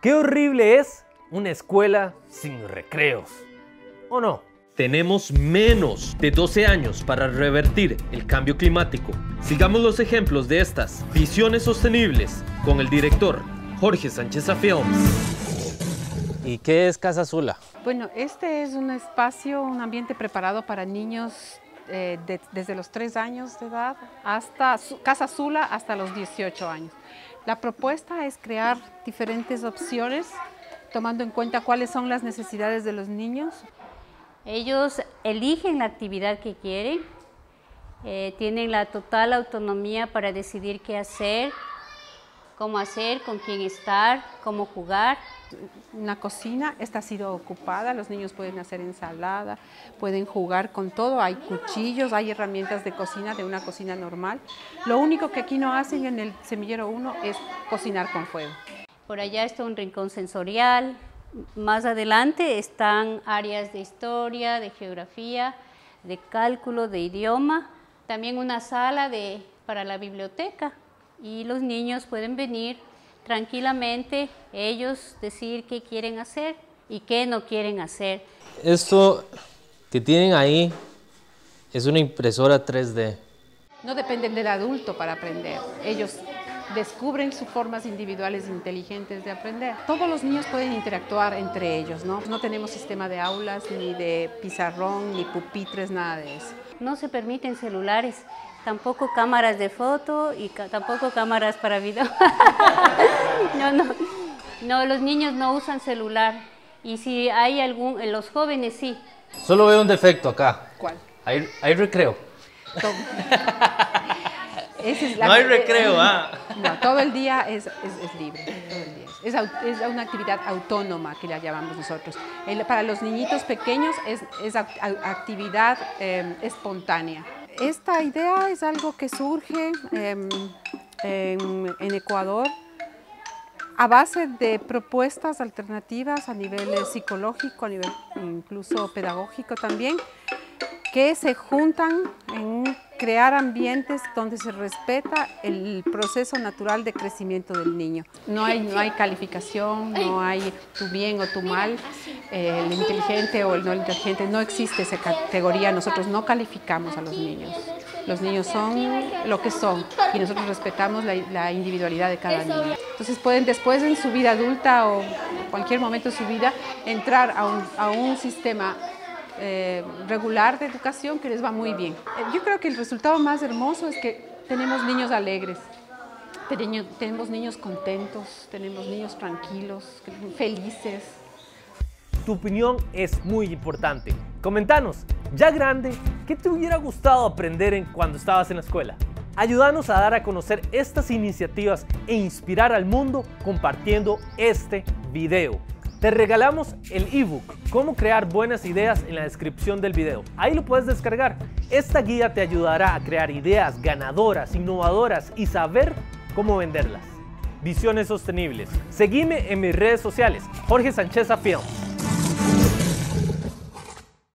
Qué horrible es una escuela sin recreos. ¿O no? Tenemos menos de 12 años para revertir el cambio climático. Sigamos los ejemplos de estas visiones sostenibles con el director Jorge Sánchez Films. ¿Y qué es Casa Azula? Bueno, este es un espacio, un ambiente preparado para niños eh, desde los 3 años de edad hasta Casa Azula hasta los 18 años. La propuesta es crear diferentes opciones tomando en cuenta cuáles son las necesidades de los niños. Ellos eligen la actividad que quieren, eh, tienen la total autonomía para decidir qué hacer, cómo hacer, con quién estar, cómo jugar. Una cocina, esta ha sido ocupada, los niños pueden hacer ensalada, pueden jugar con todo, hay cuchillos, hay herramientas de cocina, de una cocina normal. Lo único que aquí no hacen en el semillero 1 es cocinar con fuego. Por allá está un rincón sensorial. Más adelante están áreas de historia, de geografía, de cálculo, de idioma. También una sala de, para la biblioteca. Y los niños pueden venir tranquilamente, ellos decir qué quieren hacer y qué no quieren hacer. Esto que tienen ahí es una impresora 3D. No dependen del adulto para aprender. Ellos descubren sus formas individuales inteligentes de aprender. Todos los niños pueden interactuar entre ellos, ¿no? No tenemos sistema de aulas, ni de pizarrón, ni pupitres, nada de eso. No se permiten celulares, tampoco cámaras de foto y tampoco cámaras para video. no, no, no, los niños no usan celular. Y si hay algún, los jóvenes sí. Solo veo un defecto acá. ¿Cuál? Hay, hay recreo. no hay recreo, ah. No, todo el día es, libre, Es, una actividad autónoma que la llamamos nosotros. para los niñitos pequeños es, actividad em, espontánea. Esta idea es algo que surge em, en, en Ecuador a base de propuestas alternativas a nivel psicológico, a nivel incluso pedagógico también, que se juntan en crear ambientes donde se respeta el proceso natural de crecimiento del niño. No hay, no hay calificación, no hay tu bien o tu mal, el inteligente o el no inteligente, no existe esa categoría, nosotros no calificamos a los niños. Los niños son lo que son y nosotros respetamos la, individualidad de cada niño. Entonces pueden después en su vida adulta o cualquier momento de su vida entrar a un, a un sistema eh, regular de educación que les va muy bien. Eh, yo creo que el resultado más hermoso es que tenemos niños alegres, tenemos niños contentos, tenemos niños tranquilos, felices. Tu opinión es muy importante. Comentanos, ya grande, ¿qué te hubiera gustado aprender en cuando estabas en la escuela? Ayúdanos a dar a conocer estas iniciativas e inspirar al mundo compartiendo este video. Te regalamos el ebook Cómo crear buenas ideas en la descripción del video. Ahí lo puedes descargar. Esta guía te ayudará a crear ideas ganadoras, innovadoras y saber cómo venderlas. Visiones sostenibles. Seguime en mis redes sociales, Jorge Sánchez Films.